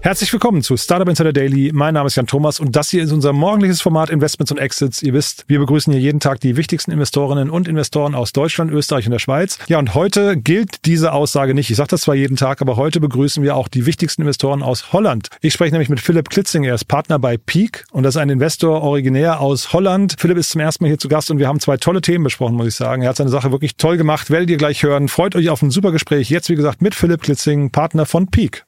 Herzlich willkommen zu Startup Insider Daily. Mein Name ist Jan Thomas und das hier ist unser morgendliches Format Investments und Exits. Ihr wisst, wir begrüßen hier jeden Tag die wichtigsten Investorinnen und Investoren aus Deutschland, Österreich und der Schweiz. Ja, und heute gilt diese Aussage nicht. Ich sage das zwar jeden Tag, aber heute begrüßen wir auch die wichtigsten Investoren aus Holland. Ich spreche nämlich mit Philipp Klitzing. Er ist Partner bei Peak und das ist ein Investor originär aus Holland. Philipp ist zum ersten Mal hier zu Gast und wir haben zwei tolle Themen besprochen, muss ich sagen. Er hat seine Sache wirklich toll gemacht. Werdet ihr gleich hören. Freut euch auf ein super Gespräch. Jetzt, wie gesagt, mit Philipp Klitzing, Partner von Peak.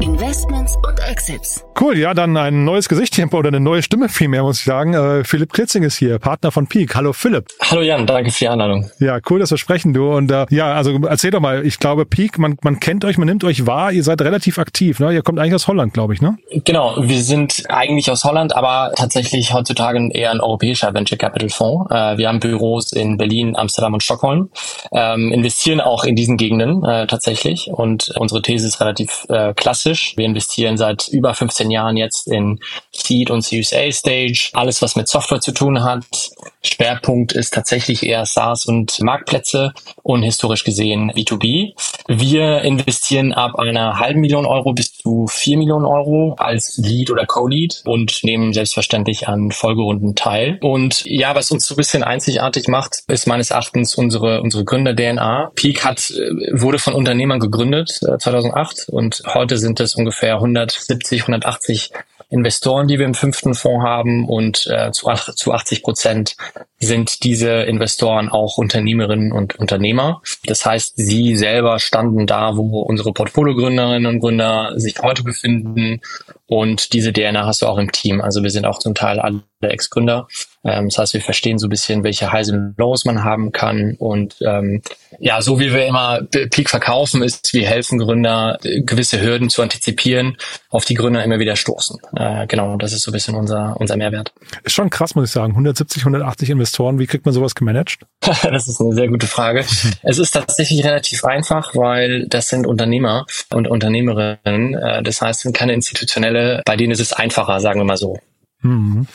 Investments und Exits. Cool, ja, dann ein neues Gesicht hier oder eine neue Stimme vielmehr, muss ich sagen. Äh, Philipp Klitzing ist hier, Partner von Peak. Hallo Philipp. Hallo Jan, danke für die Einladung. Ja, cool, dass wir sprechen, du. Und äh, ja, also erzähl doch mal, ich glaube, Peak, man, man kennt euch, man nimmt euch wahr, ihr seid relativ aktiv, ne? Ihr kommt eigentlich aus Holland, glaube ich, ne? Genau, wir sind eigentlich aus Holland, aber tatsächlich heutzutage eher ein europäischer Venture Capital Fonds. Äh, wir haben Büros in Berlin, Amsterdam und Stockholm, ähm, investieren auch in diesen Gegenden äh, tatsächlich. Und unsere These ist relativ äh, klassisch. Wir investieren seit über 15 Jahren jetzt in Seed und Series A Stage, alles was mit Software zu tun hat. Schwerpunkt ist tatsächlich eher SaaS und Marktplätze und historisch gesehen B2B. Wir investieren ab einer halben Million Euro bis zu vier Millionen Euro als Lead oder Co-Lead und nehmen selbstverständlich an Folgerunden teil. Und ja, was uns so ein bisschen einzigartig macht, ist meines Erachtens unsere, unsere Gründer-DNA. Peak hat, wurde von Unternehmern gegründet, 2008 und heute sind es ungefähr 170, 180 Investoren, die wir im fünften Fonds haben und äh, zu, zu 80 Prozent sind diese Investoren auch Unternehmerinnen und Unternehmer. Das heißt, sie selber standen da, wo unsere Portfoliogründerinnen und Gründer sich heute befinden und diese DNA hast du auch im Team. Also wir sind auch zum Teil alle Ex-Gründer. Ähm, das heißt, wir verstehen so ein bisschen, welche Highs und Lows man haben kann. Und ähm, ja, so wie wir immer Peak verkaufen, ist, wir helfen Gründer, gewisse Hürden zu antizipieren, auf die Gründer immer wieder stoßen. Äh, genau, das ist so ein bisschen unser, unser Mehrwert. Ist schon krass, muss ich sagen. 170, 180 Investoren, wie kriegt man sowas gemanagt? das ist eine sehr gute Frage. es ist tatsächlich relativ einfach, weil das sind Unternehmer und Unternehmerinnen. Äh, das heißt, sind keine institutionelle, bei denen ist es einfacher, sagen wir mal so. Mhm.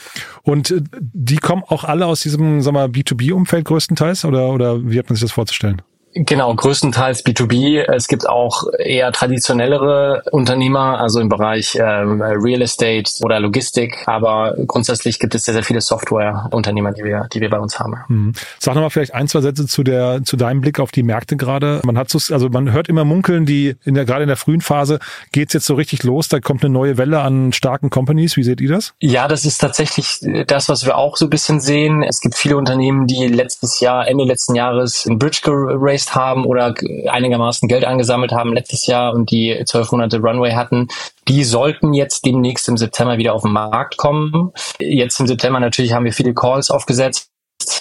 Und äh, die kommen auch alle aus diesem, sag mal, B2B-Umfeld größtenteils oder, oder wie hat man sich das vorzustellen? Genau, größtenteils B2B. Es gibt auch eher traditionellere Unternehmer, also im Bereich ähm, Real Estate oder Logistik. Aber grundsätzlich gibt es sehr, sehr viele Software-Unternehmer, die wir, die wir bei uns haben. Mhm. Sag nochmal vielleicht ein, zwei Sätze zu der, zu deinem Blick auf die Märkte gerade. Man hat so, also man hört immer munkeln, die in der, gerade in der frühen Phase geht's jetzt so richtig los. Da kommt eine neue Welle an starken Companies. Wie seht ihr das? Ja, das ist tatsächlich das, was wir auch so ein bisschen sehen. Es gibt viele Unternehmen, die letztes Jahr, Ende letzten Jahres in Bridge geraced geraced haben oder einigermaßen Geld angesammelt haben letztes Jahr und die zwölf Monate Runway hatten, die sollten jetzt demnächst im September wieder auf den Markt kommen. Jetzt im September natürlich haben wir viele Calls aufgesetzt.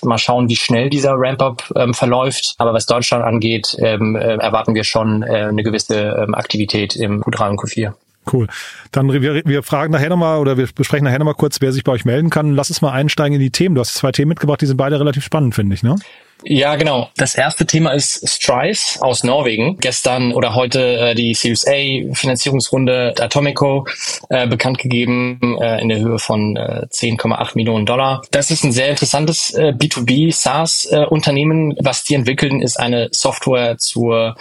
Mal schauen, wie schnell dieser Ramp-up ähm, verläuft. Aber was Deutschland angeht, ähm, äh, erwarten wir schon äh, eine gewisse ähm, Aktivität im Q3 und Q4. Cool. Dann wir, wir fragen nachher nochmal oder wir besprechen nachher nochmal kurz, wer sich bei euch melden kann. Lass uns mal einsteigen in die Themen. Du hast zwei Themen mitgebracht, die sind beide relativ spannend, finde ich, ne? Ja, genau. Das erste Thema ist Strice aus Norwegen. Gestern oder heute äh, die Series A Finanzierungsrunde Atomico äh, bekannt gegeben äh, in der Höhe von äh, 10,8 Millionen Dollar. Das ist ein sehr interessantes äh, B2B SaaS äh, Unternehmen. Was die entwickeln, ist eine Software zur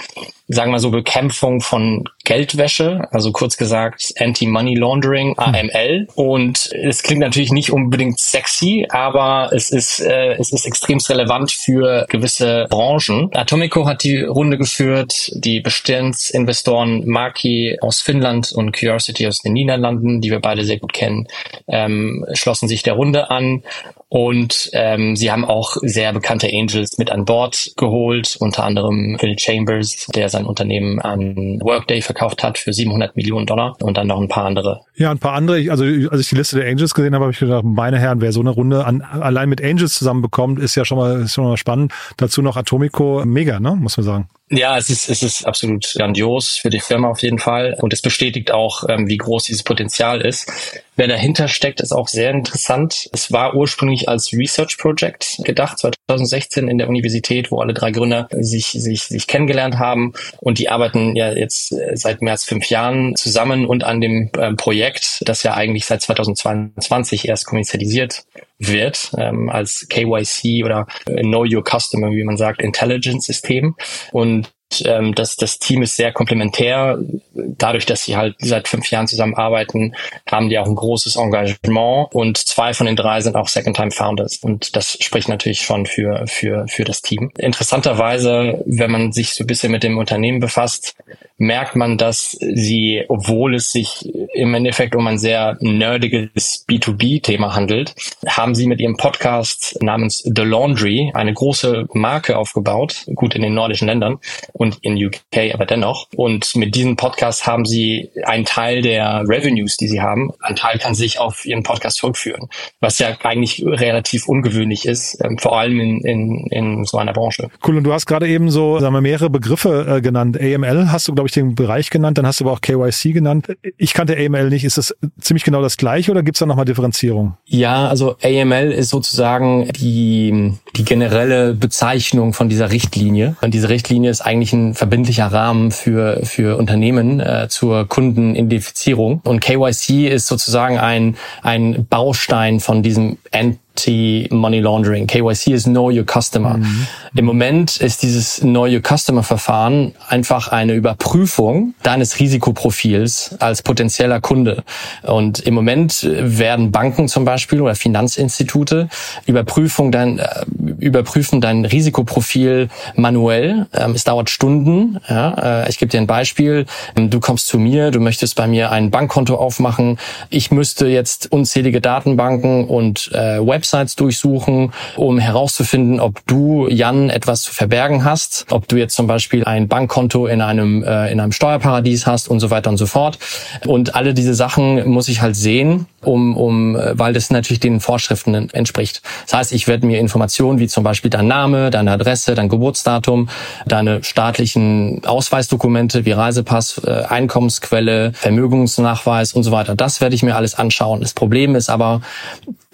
sagen wir so, Bekämpfung von Geldwäsche, also kurz gesagt Anti-Money Laundering, AML. Und es klingt natürlich nicht unbedingt sexy, aber es ist, äh, es ist extremst relevant für gewisse Branchen. Atomico hat die Runde geführt, die Bestandsinvestoren Marki aus Finnland und Curiosity aus den Niederlanden, die wir beide sehr gut kennen, ähm, schlossen sich der Runde an. Und ähm, sie haben auch sehr bekannte Angels mit an Bord geholt, unter anderem Phil Chambers, der sein Unternehmen an Workday verkauft hat für 700 Millionen Dollar und dann noch ein paar andere. Ja, ein paar andere. Also als ich die Liste der Angels gesehen habe, habe ich gedacht, meine Herren, wer so eine Runde an, allein mit Angels zusammenbekommt, ist ja schon mal, ist schon mal spannend. Dazu noch Atomico, mega, ne, muss man sagen. Ja, es ist, es ist absolut grandios für die Firma auf jeden Fall. Und es bestätigt auch, ähm, wie groß dieses Potenzial ist. Wer dahinter steckt, ist auch sehr interessant. Es war ursprünglich als Research Project gedacht, 2016 in der Universität, wo alle drei Gründer sich, sich, sich kennengelernt haben. Und die arbeiten ja jetzt äh, seit mehr als fünf Jahren zusammen und an dem äh, Projekt, das ja eigentlich seit 2022 erst kommerzialisiert wird, ähm, als KYC oder Know Your Customer, wie man sagt, Intelligence-System. Und ähm, das, das Team ist sehr komplementär. Dadurch, dass sie halt seit fünf Jahren zusammenarbeiten, haben die auch ein großes Engagement und zwei von den drei sind auch Second-Time-Founders. Und das spricht natürlich schon für, für, für das Team. Interessanterweise, wenn man sich so ein bisschen mit dem Unternehmen befasst, merkt man, dass sie, obwohl es sich im Endeffekt um ein sehr nerdiges B2B-Thema handelt, haben sie mit ihrem Podcast namens The Laundry eine große Marke aufgebaut, gut in den nordischen Ländern und in UK aber dennoch. Und mit diesem Podcast haben sie einen Teil der Revenues, die sie haben, ein Teil kann sich auf ihren Podcast zurückführen, was ja eigentlich relativ ungewöhnlich ist, ähm, vor allem in, in, in so einer Branche. Cool, und du hast gerade eben so sagen wir, mehrere Begriffe äh, genannt. AML hast du, glaube ich, den Bereich genannt, dann hast du aber auch KYC genannt. Ich kannte AML nicht. Ist das ziemlich genau das gleiche oder gibt es da nochmal Differenzierung? Ja, also AML ist sozusagen die, die generelle Bezeichnung von dieser Richtlinie. Und diese Richtlinie ist eigentlich ein verbindlicher Rahmen für, für Unternehmen äh, zur Kundenidentifizierung. Und KYC ist sozusagen ein, ein Baustein von diesem End Anti-Money Laundering. KYC ist Know Your Customer. Mhm. Im Moment ist dieses Know Your Customer Verfahren einfach eine Überprüfung deines Risikoprofils als potenzieller Kunde. Und im Moment werden Banken zum Beispiel oder Finanzinstitute Überprüfung dein, äh, überprüfen dein Risikoprofil manuell. Ähm, es dauert Stunden. Ja, äh, ich gebe dir ein Beispiel. Du kommst zu mir, du möchtest bei mir ein Bankkonto aufmachen. Ich müsste jetzt unzählige Datenbanken und äh, Websites durchsuchen, um herauszufinden, ob du, Jan, etwas zu verbergen hast, ob du jetzt zum Beispiel ein Bankkonto in einem, äh, in einem Steuerparadies hast und so weiter und so fort. Und alle diese Sachen muss ich halt sehen, um, um, äh, weil das natürlich den Vorschriften entspricht. Das heißt, ich werde mir Informationen wie zum Beispiel dein Name, deine Adresse, dein Geburtsdatum, deine staatlichen Ausweisdokumente wie Reisepass, äh, Einkommensquelle, Vermögensnachweis und so weiter. Das werde ich mir alles anschauen. Das Problem ist aber,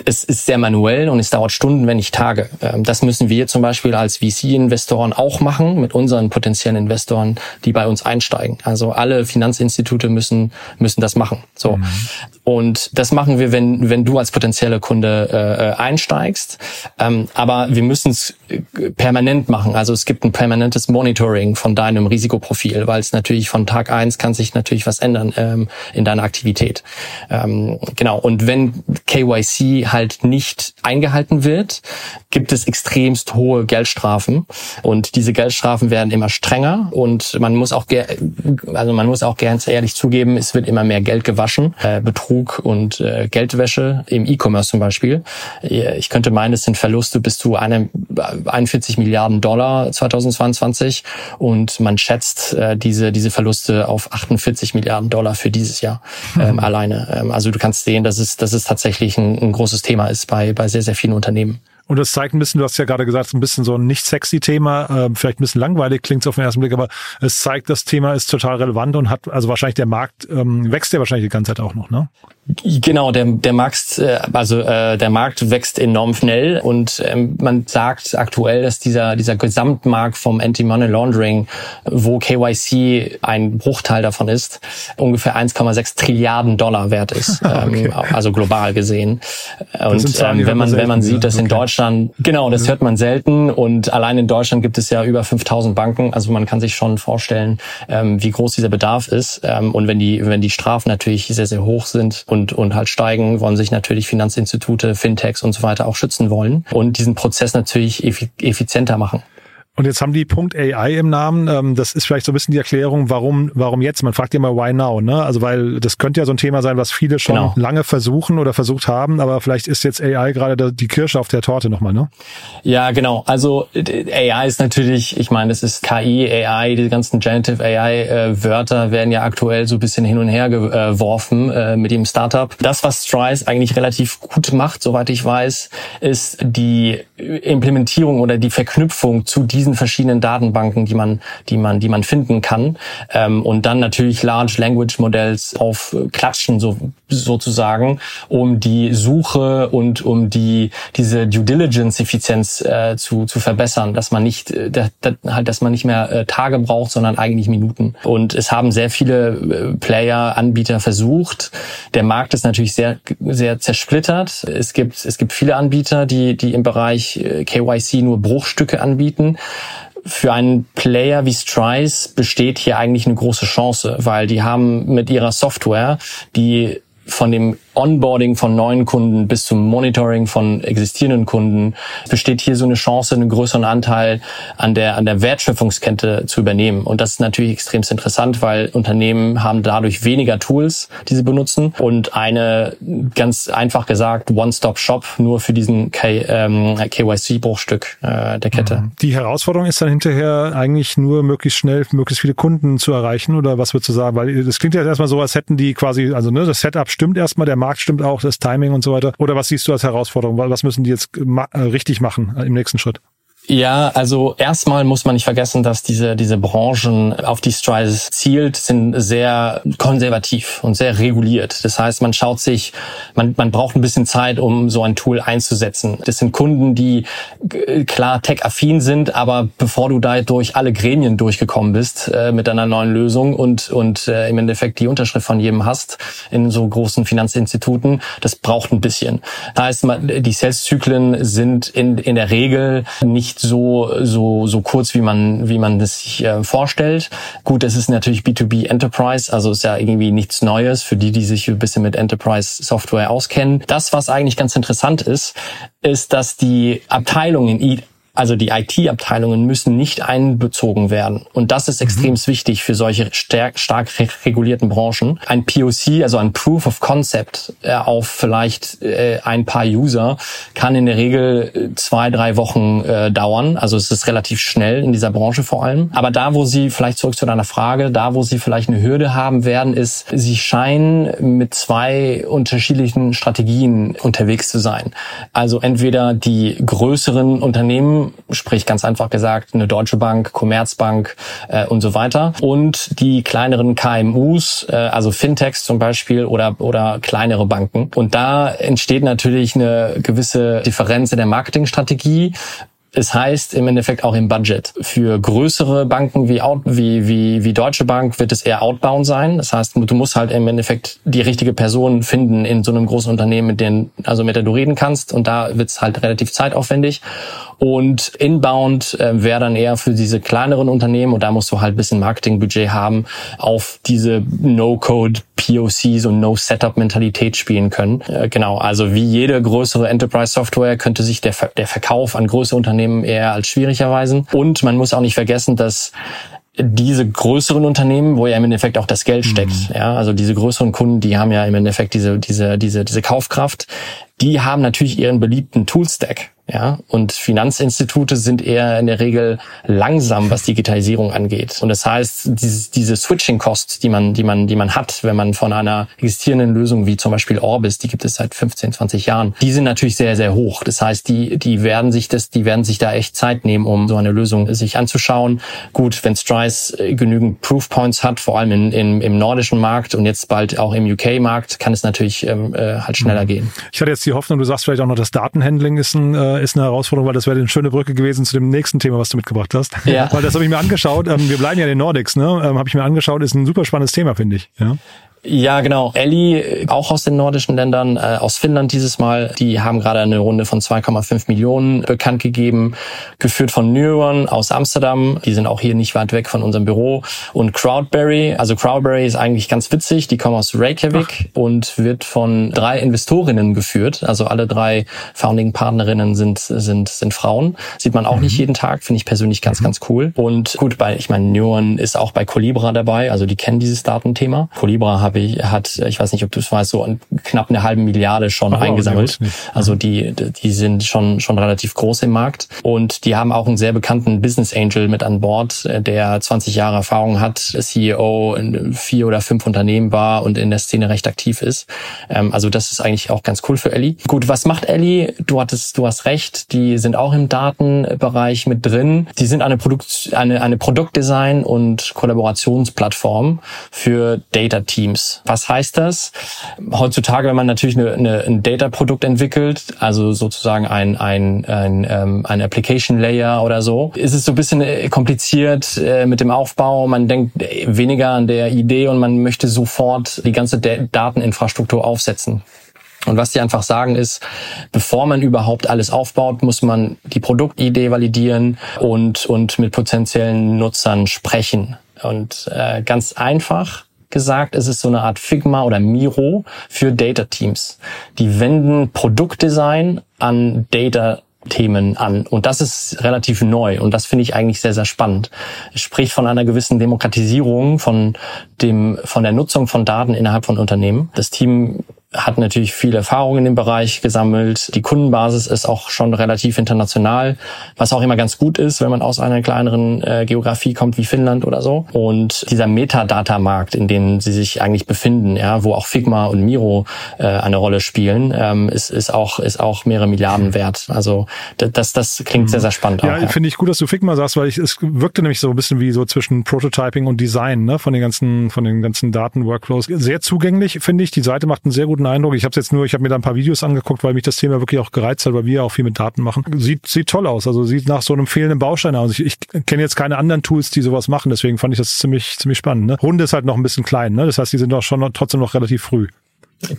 es ist sehr manuell und es dauert Stunden, wenn nicht Tage. Ähm, das müssen wir zum Beispiel als VC-Investoren auch machen mit unseren potenziellen Investoren, die bei uns einsteigen. Also alle Finanzinstitute müssen müssen das machen. So mhm. und das machen wir, wenn wenn du als potenzieller Kunde äh, einsteigst. Ähm, aber wir müssen es äh, permanent machen. Also es gibt ein permanentes Monitoring von deinem Risikoprofil, weil es natürlich von Tag eins kann sich natürlich was ändern ähm, in deiner Aktivität. Ähm, genau. Und wenn KYC halt nicht eingehalten wird, gibt es extremst hohe Geldstrafen und diese Geldstrafen werden immer strenger und man muss auch also man muss auch ganz ehrlich zugeben, es wird immer mehr Geld gewaschen, äh, Betrug und äh, Geldwäsche im E-Commerce zum Beispiel. Ich könnte meinen, es sind Verluste bis zu einem, 41 Milliarden Dollar 2022 und man schätzt äh, diese diese Verluste auf 48 Milliarden Dollar für dieses Jahr ähm, mhm. alleine. Ähm, also du kannst sehen, dass es das ist tatsächlich ein, ein großes großes Thema ist bei, bei sehr, sehr vielen Unternehmen. Und das zeigt ein bisschen, du hast ja gerade gesagt, ein bisschen so ein nicht sexy Thema, äh, vielleicht ein bisschen langweilig klingt es auf den ersten Blick, aber es zeigt, das Thema ist total relevant und hat, also wahrscheinlich der Markt ähm, wächst ja wahrscheinlich die ganze Zeit auch noch, ne? Genau, der, der Markt, äh, also äh, der Markt wächst enorm schnell und ähm, man sagt aktuell, dass dieser dieser Gesamtmarkt vom Anti-Money Laundering, wo KYC ein Bruchteil davon ist, ungefähr 1,6 Trilliarden Dollar wert ist, ähm, also global gesehen. Und ähm, wenn man wenn man sieht, dass okay. in Deutschland genau, das ja. hört man selten und allein in Deutschland gibt es ja über 5000 Banken, also man kann sich schon vorstellen, ähm, wie groß dieser Bedarf ist ähm, und wenn die wenn die Strafen natürlich sehr sehr hoch sind und, und halt steigen, wollen sich natürlich Finanzinstitute, Fintechs und so weiter auch schützen wollen und diesen Prozess natürlich effizienter machen. Und jetzt haben die Punkt AI im Namen. Ähm, das ist vielleicht so ein bisschen die Erklärung, warum, warum jetzt? Man fragt ja mal, why now? Ne? Also weil das könnte ja so ein Thema sein, was viele schon genau. lange versuchen oder versucht haben, aber vielleicht ist jetzt AI gerade die Kirsche auf der Torte nochmal, ne? Ja, genau. Also AI ist natürlich, ich meine, es ist KI, AI, die ganzen Generative AI-Wörter äh, werden ja aktuell so ein bisschen hin und her geworfen äh, mit dem Startup. Das, was Strice eigentlich relativ gut macht, soweit ich weiß, ist die Implementierung oder die Verknüpfung zu diesen diesen verschiedenen Datenbanken, die man, die man, die man finden kann. Ähm, und dann natürlich Large Language Models aufklatschen, so, sozusagen, um die Suche und um die, diese Due Diligence Effizienz äh, zu, zu verbessern, dass man nicht, äh, da, da, halt, dass man nicht mehr äh, Tage braucht, sondern eigentlich Minuten. Und es haben sehr viele äh, Player, Anbieter versucht. Der Markt ist natürlich sehr, sehr zersplittert. Es gibt, es gibt viele Anbieter, die, die im Bereich KYC nur Bruchstücke anbieten für einen Player wie Strice besteht hier eigentlich eine große Chance, weil die haben mit ihrer Software, die von dem Onboarding von neuen Kunden bis zum Monitoring von existierenden Kunden besteht hier so eine Chance, einen größeren Anteil an der, an der Wertschöpfungskette zu übernehmen. Und das ist natürlich extrem interessant, weil Unternehmen haben dadurch weniger Tools, die sie benutzen und eine, ganz einfach gesagt, One-Stop-Shop nur für diesen ähm, KYC-Bruchstück äh, der Kette. Mhm. Die Herausforderung ist dann hinterher eigentlich nur möglichst schnell möglichst viele Kunden zu erreichen oder was würdest du sagen? Weil das klingt ja erstmal so, als hätten die quasi, also ne, das Setup stimmt erstmal, der Markt stimmt auch, das Timing und so weiter. Oder was siehst du als Herausforderung? Was müssen die jetzt äh, richtig machen im nächsten Schritt? Ja, also erstmal muss man nicht vergessen, dass diese, diese Branchen, auf die Strides zielt, sind sehr konservativ und sehr reguliert. Das heißt, man schaut sich, man, man braucht ein bisschen Zeit, um so ein Tool einzusetzen. Das sind Kunden, die klar tech-affin sind, aber bevor du da durch alle Gremien durchgekommen bist äh, mit einer neuen Lösung und, und äh, im Endeffekt die Unterschrift von jedem hast in so großen Finanzinstituten, das braucht ein bisschen. Das heißt, die Sales-Zyklen sind in, in der Regel nicht nicht so so so kurz wie man wie man das sich äh, vorstellt. Gut, es ist natürlich B2B Enterprise, also ist ja irgendwie nichts Neues für die, die sich ein bisschen mit Enterprise Software auskennen. Das, was eigentlich ganz interessant ist, ist, dass die Abteilungen also die IT-Abteilungen müssen nicht einbezogen werden. Und das ist extrem mhm. wichtig für solche stark, stark regulierten Branchen. Ein POC, also ein Proof of Concept äh, auf vielleicht äh, ein paar User, kann in der Regel äh, zwei, drei Wochen dauern. Also es ist relativ schnell in dieser Branche vor allem. Aber da, wo Sie, vielleicht zurück zu deiner Frage, da, wo Sie vielleicht eine Hürde haben werden, ist, Sie scheinen mit zwei unterschiedlichen Strategien unterwegs zu sein. Also entweder die größeren Unternehmen sprich ganz einfach gesagt eine Deutsche Bank, Commerzbank äh, und so weiter. Und die kleineren KMUs, äh, also Fintechs zum Beispiel oder, oder kleinere Banken. Und da entsteht natürlich eine gewisse Differenz in der Marketingstrategie. Es heißt im Endeffekt auch im Budget. Für größere Banken wie, Out, wie, wie, wie Deutsche Bank wird es eher outbound sein. Das heißt, du musst halt im Endeffekt die richtige Person finden in so einem großen Unternehmen, mit denen, also mit der du reden kannst. Und da wird es halt relativ zeitaufwendig. Und Inbound äh, wäre dann eher für diese kleineren Unternehmen und da musst du halt ein bisschen Marketingbudget haben, auf diese No-Code POCs und No-Setup-Mentalität spielen können. Äh, genau, also wie jede größere Enterprise-Software könnte sich der, der Verkauf an größere Unternehmen eher als schwierig erweisen. Und man muss auch nicht vergessen, dass diese größeren Unternehmen, wo ja im Endeffekt auch das Geld steckt, mhm. ja, also diese größeren Kunden, die haben ja im Endeffekt diese diese diese diese Kaufkraft die haben natürlich ihren beliebten Toolstack. Ja, und Finanzinstitute sind eher in der Regel langsam, was Digitalisierung angeht. Und das heißt, diese, diese Switching-Costs, die man, die man, die man hat, wenn man von einer existierenden Lösung wie zum Beispiel Orbis, die gibt es seit 15, 20 Jahren, die sind natürlich sehr, sehr hoch. Das heißt, die, die werden sich das, die werden sich da echt Zeit nehmen, um so eine Lösung sich anzuschauen. Gut, wenn Strice äh, genügend Proof Points hat, vor allem in, in, im nordischen Markt und jetzt bald auch im UK-Markt, kann es natürlich ähm, äh, halt schneller mhm. gehen. Ich hatte jetzt die Hoffnung, du sagst vielleicht auch noch, das Datenhandling ist ein äh, ist eine Herausforderung, weil das wäre eine schöne Brücke gewesen zu dem nächsten Thema, was du mitgebracht hast. Ja. weil das habe ich mir angeschaut. Ähm, wir bleiben ja in den Nordics, ne? Ähm, habe ich mir angeschaut, ist ein super spannendes Thema, finde ich. Ja. Ja, genau. Ellie, auch aus den nordischen Ländern, äh, aus Finnland dieses Mal, die haben gerade eine Runde von 2,5 Millionen bekannt gegeben, geführt von Neuron aus Amsterdam. Die sind auch hier nicht weit weg von unserem Büro. Und Crowdberry, also Crowdberry ist eigentlich ganz witzig, die kommen aus Reykjavik Ach. und wird von drei Investorinnen geführt. Also alle drei Founding-Partnerinnen sind, sind, sind Frauen. Sieht man auch mhm. nicht jeden Tag, finde ich persönlich ganz, mhm. ganz cool. Und gut, bei, ich meine, Neuron ist auch bei Colibra dabei, also die kennen dieses Datenthema. Colibra habe ich, hat, ich weiß nicht, ob du es weißt, so knapp eine halbe Milliarde schon oh, eingesammelt. Also die, die sind schon, schon relativ groß im Markt. Und die haben auch einen sehr bekannten Business Angel mit an Bord, der 20 Jahre Erfahrung hat, CEO in vier oder fünf Unternehmen war und in der Szene recht aktiv ist. Ähm, also das ist eigentlich auch ganz cool für Ellie. Gut, was macht Ellie? Du hattest, du hast recht, die sind auch im Datenbereich mit drin. Die sind eine Produkt, eine, eine Produktdesign und Kollaborationsplattform für Data Teams. Was heißt das? Heutzutage, wenn man natürlich eine, eine, ein Data-Produkt entwickelt, also sozusagen ein, ein, ein, ähm, ein Application Layer oder so, ist es so ein bisschen äh, kompliziert äh, mit dem Aufbau. Man denkt weniger an der Idee und man möchte sofort die ganze Dateninfrastruktur aufsetzen. Und was die einfach sagen ist, bevor man überhaupt alles aufbaut, muss man die Produktidee validieren und, und mit potenziellen Nutzern sprechen. Und äh, ganz einfach gesagt, es ist so eine Art Figma oder Miro für Data Teams. Die wenden Produktdesign an Data Themen an. Und das ist relativ neu und das finde ich eigentlich sehr, sehr spannend. Es spricht von einer gewissen Demokratisierung von dem, von der Nutzung von Daten innerhalb von Unternehmen. Das Team hat natürlich viel Erfahrung in dem Bereich gesammelt. Die Kundenbasis ist auch schon relativ international, was auch immer ganz gut ist, wenn man aus einer kleineren äh, Geografie kommt wie Finnland oder so. Und dieser Metadata-Markt, in dem sie sich eigentlich befinden, ja, wo auch Figma und Miro äh, eine Rolle spielen, ähm, ist, ist auch ist auch mehrere Milliarden wert. Also das das klingt sehr sehr spannend. Ja, ja. finde ich gut, dass du Figma sagst, weil ich, es wirkte nämlich so ein bisschen wie so zwischen Prototyping und Design ne, von den ganzen von den ganzen Daten-Workflows. Sehr zugänglich finde ich. Die Seite macht einen sehr guten Eindruck. Ich habe jetzt nur, ich habe mir da ein paar Videos angeguckt, weil mich das Thema wirklich auch gereizt hat, weil wir ja auch viel mit Daten machen. Sieht, sieht toll aus. Also sieht nach so einem fehlenden Baustein aus. Ich, ich kenne jetzt keine anderen Tools, die sowas machen, deswegen fand ich das ziemlich, ziemlich spannend. Ne? Runde ist halt noch ein bisschen klein, ne? Das heißt, die sind doch schon trotzdem noch relativ früh.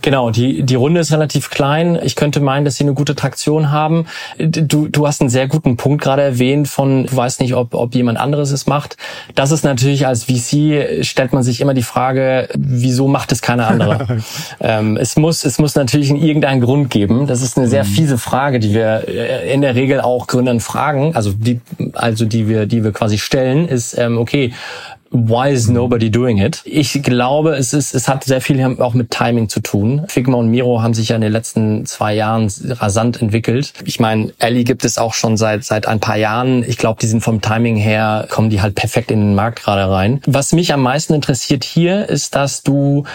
Genau, die, die Runde ist relativ klein. Ich könnte meinen, dass sie eine gute Traktion haben. Du, du hast einen sehr guten Punkt gerade erwähnt von, du weißt nicht, ob, ob jemand anderes es macht. Das ist natürlich als VC, stellt man sich immer die Frage, wieso macht es keiner andere? ähm, es, muss, es muss natürlich irgendeinen Grund geben. Das ist eine sehr mhm. fiese Frage, die wir äh, in der Regel auch Gründern fragen, also die, also die wir, die wir quasi stellen, ist, ähm, okay, Why is nobody doing it? Ich glaube, es ist, es hat sehr viel auch mit Timing zu tun. Figma und Miro haben sich ja in den letzten zwei Jahren rasant entwickelt. Ich meine, Ellie gibt es auch schon seit, seit ein paar Jahren. Ich glaube, die sind vom Timing her, kommen die halt perfekt in den Markt gerade rein. Was mich am meisten interessiert hier ist, dass du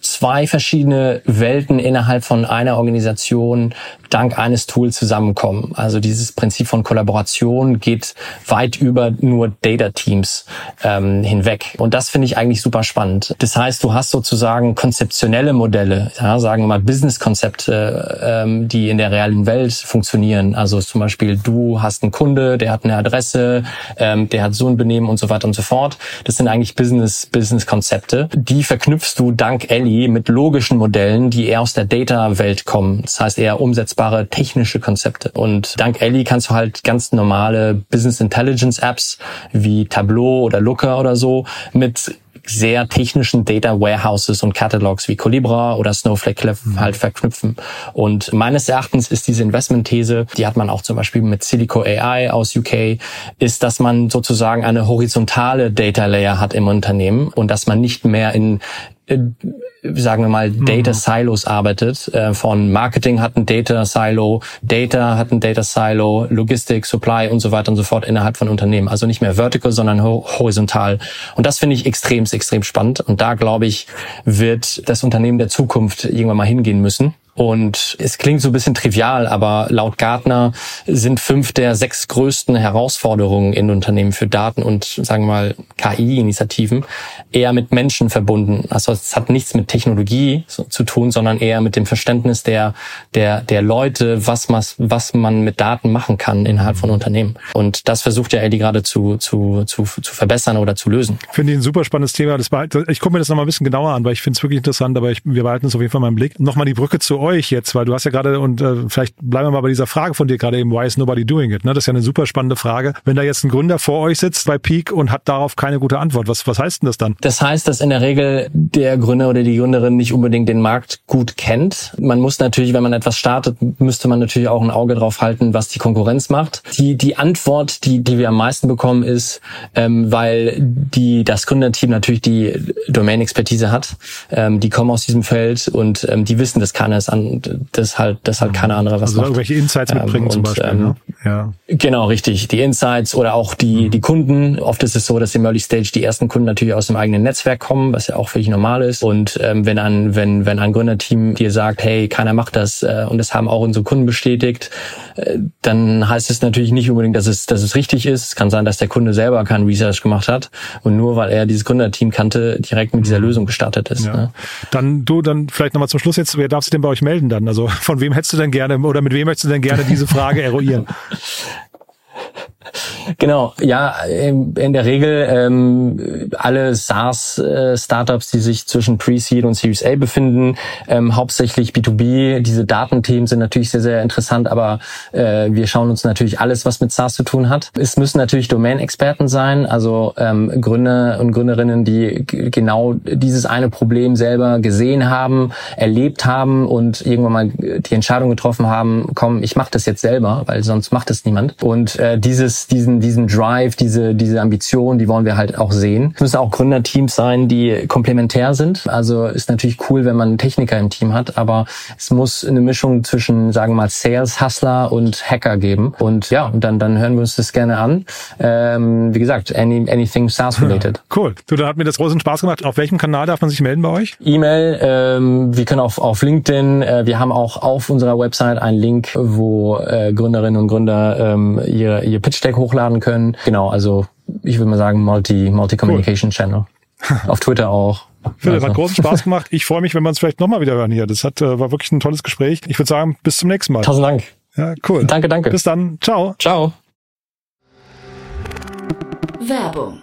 zwei verschiedene Welten innerhalb von einer Organisation dank eines Tools zusammenkommen. Also dieses Prinzip von Kollaboration geht weit über nur Data Teams ähm, hinweg. Und das finde ich eigentlich super spannend. Das heißt, du hast sozusagen konzeptionelle Modelle, ja, sagen wir mal Business-Konzepte, ähm, die in der realen Welt funktionieren. Also zum Beispiel, du hast einen Kunde, der hat eine Adresse, ähm, der hat so ein Benehmen und so weiter und so fort. Das sind eigentlich Business-Business-Konzepte. Die verknüpfst du dank Ellie mit logischen Modellen, die eher aus der Data-Welt kommen. Das heißt eher umsetzbar nutzbare technische Konzepte. Und dank Ellie kannst du halt ganz normale Business Intelligence Apps wie Tableau oder Looker oder so mit sehr technischen Data Warehouses und Catalogs wie Colibra oder Snowflake halt verknüpfen. Und meines Erachtens ist diese Investmentthese, die hat man auch zum Beispiel mit Silico AI aus UK, ist, dass man sozusagen eine horizontale Data Layer hat im Unternehmen und dass man nicht mehr in sagen wir mal, mhm. Data Silos arbeitet. Äh, von Marketing hat ein Data Silo, Data hat ein Data Silo, Logistik, Supply und so weiter und so fort innerhalb von Unternehmen. Also nicht mehr vertical, sondern horizontal. Und das finde ich extrem, extrem spannend. Und da glaube ich, wird das Unternehmen der Zukunft irgendwann mal hingehen müssen. Und es klingt so ein bisschen trivial, aber laut Gartner sind fünf der sechs größten Herausforderungen in Unternehmen für Daten und, sagen wir mal, KI-Initiativen eher mit Menschen verbunden. Also es hat nichts mit Technologie zu tun, sondern eher mit dem Verständnis der, der, der Leute, was man, was man mit Daten machen kann innerhalb von Unternehmen. Und das versucht ja Eddie gerade zu, zu, zu, zu verbessern oder zu lösen. Finde ich ein super spannendes Thema. Das war, ich gucke mir das nochmal ein bisschen genauer an, weil ich finde es wirklich interessant, aber ich, wir behalten es auf jeden Fall mal im Blick. Nochmal die Brücke zu euch jetzt, weil du hast ja gerade, und äh, vielleicht bleiben wir mal bei dieser Frage von dir gerade eben, why is nobody doing it? Ne? Das ist ja eine super spannende Frage. Wenn da jetzt ein Gründer vor euch sitzt bei Peak und hat darauf keine gute Antwort, was, was heißt denn das dann? Das heißt, dass in der Regel der Gründer oder die Gründerin nicht unbedingt den Markt gut kennt. Man muss natürlich, wenn man etwas startet, müsste man natürlich auch ein Auge drauf halten, was die Konkurrenz macht. Die, die Antwort, die, die wir am meisten bekommen, ist, ähm, weil die, das Gründerteam natürlich die Domain-Expertise hat. Ähm, die kommen aus diesem Feld und ähm, die wissen, dass keiner es an, das halt, das halt keine andere was also macht. irgendwelche Insights mitbringen ähm, zum Beispiel. Ähm, ne? ja. Genau, richtig. Die Insights oder auch die, mhm. die Kunden. Oft ist es so, dass im Early Stage die ersten Kunden natürlich aus dem eigenen Netzwerk kommen, was ja auch völlig normal ist. Und ähm, wenn ein, wenn, wenn ein Gründerteam dir sagt, hey, keiner macht das, äh, und das haben auch unsere Kunden bestätigt, äh, dann heißt es natürlich nicht unbedingt, dass es, dass es richtig ist. Es kann sein, dass der Kunde selber keinen Research gemacht hat und nur weil er dieses Gründerteam kannte, direkt mit dieser mhm. Lösung gestartet ist. Ja. Ne? Dann du, dann vielleicht nochmal zum Schluss jetzt, wer darf sich denn bei euch melden dann? Also von wem hättest du denn gerne oder mit wem möchtest du denn gerne diese Frage eruieren? Genau, ja, in der Regel ähm, alle SaaS-Startups, die sich zwischen Pre-Seed und Series A befinden, ähm, hauptsächlich B2B. Diese Datenthemen sind natürlich sehr, sehr interessant, aber äh, wir schauen uns natürlich alles, was mit SaaS zu tun hat. Es müssen natürlich Domain-Experten sein, also ähm, Gründer und Gründerinnen, die genau dieses eine Problem selber gesehen haben, erlebt haben und irgendwann mal die Entscheidung getroffen haben, komm, ich mache das jetzt selber, weil sonst macht es niemand. Und äh, dieses, diesen diesen, Drive, diese, diese Ambition, die wollen wir halt auch sehen. Es müssen auch Gründerteams sein, die komplementär sind. Also ist natürlich cool, wenn man Techniker im Team hat, aber es muss eine Mischung zwischen, sagen wir mal, Sales, Hustler und Hacker geben. Und ja, dann, dann hören wir uns das gerne an. Ähm, wie gesagt, any, anything SaaS related. Cool. Du, da hat mir das großen Spaß gemacht. Auf welchem Kanal darf man sich melden bei euch? E-Mail, ähm, wir können auf, auf LinkedIn, äh, wir haben auch auf unserer Website einen Link, wo äh, Gründerinnen und Gründer ähm, ihr, ihr Pitch Deck hochladen hochladen können. Genau, also ich würde mal sagen Multi, Multi-Communication cool. Channel. Auf Twitter auch. Philipp, also. hat großen Spaß gemacht. Ich freue mich, wenn wir uns vielleicht nochmal wieder hören hier. Das hat, äh, war wirklich ein tolles Gespräch. Ich würde sagen, bis zum nächsten Mal. Tausend Dank. Ja, cool. Danke, danke. Bis dann. Ciao. Ciao. Werbung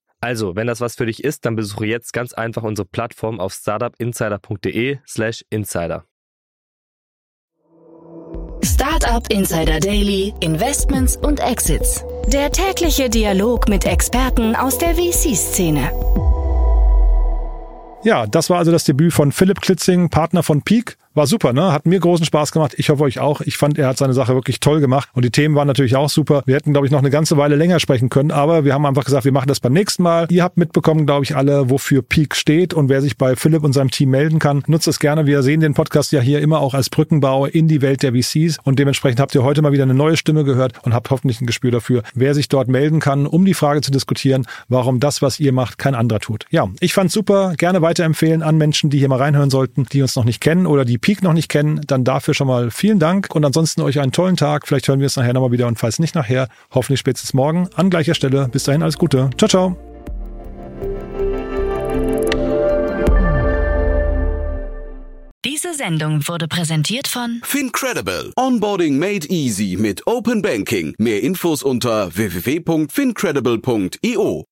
Also, wenn das was für dich ist, dann besuche jetzt ganz einfach unsere Plattform auf startupinsider.de/slash insider. Startup Insider Daily, Investments und Exits. Der tägliche Dialog mit Experten aus der VC-Szene. Ja, das war also das Debüt von Philipp Klitzing, Partner von Peak. War super, ne? Hat mir großen Spaß gemacht. Ich hoffe euch auch. Ich fand, er hat seine Sache wirklich toll gemacht. Und die Themen waren natürlich auch super. Wir hätten, glaube ich, noch eine ganze Weile länger sprechen können. Aber wir haben einfach gesagt, wir machen das beim nächsten Mal. Ihr habt mitbekommen, glaube ich, alle, wofür Peak steht und wer sich bei Philipp und seinem Team melden kann. Nutzt es gerne. Wir sehen den Podcast ja hier immer auch als Brückenbau in die Welt der VCs. Und dementsprechend habt ihr heute mal wieder eine neue Stimme gehört und habt hoffentlich ein Gespür dafür, wer sich dort melden kann, um die Frage zu diskutieren, warum das, was ihr macht, kein anderer tut. Ja, ich fand's super. Gerne weiterempfehlen an Menschen, die hier mal reinhören sollten, die uns noch nicht kennen oder die Peak noch nicht kennen dann dafür schon mal vielen Dank und ansonsten euch einen tollen Tag. Vielleicht hören wir es nachher nochmal wieder und falls nicht nachher, hoffentlich spätestens morgen an gleicher Stelle. Bis dahin alles Gute. Ciao, ciao. Diese Sendung wurde präsentiert von Fincredible. Onboarding made easy mit Open Banking. Mehr Infos unter www.fincredible.io.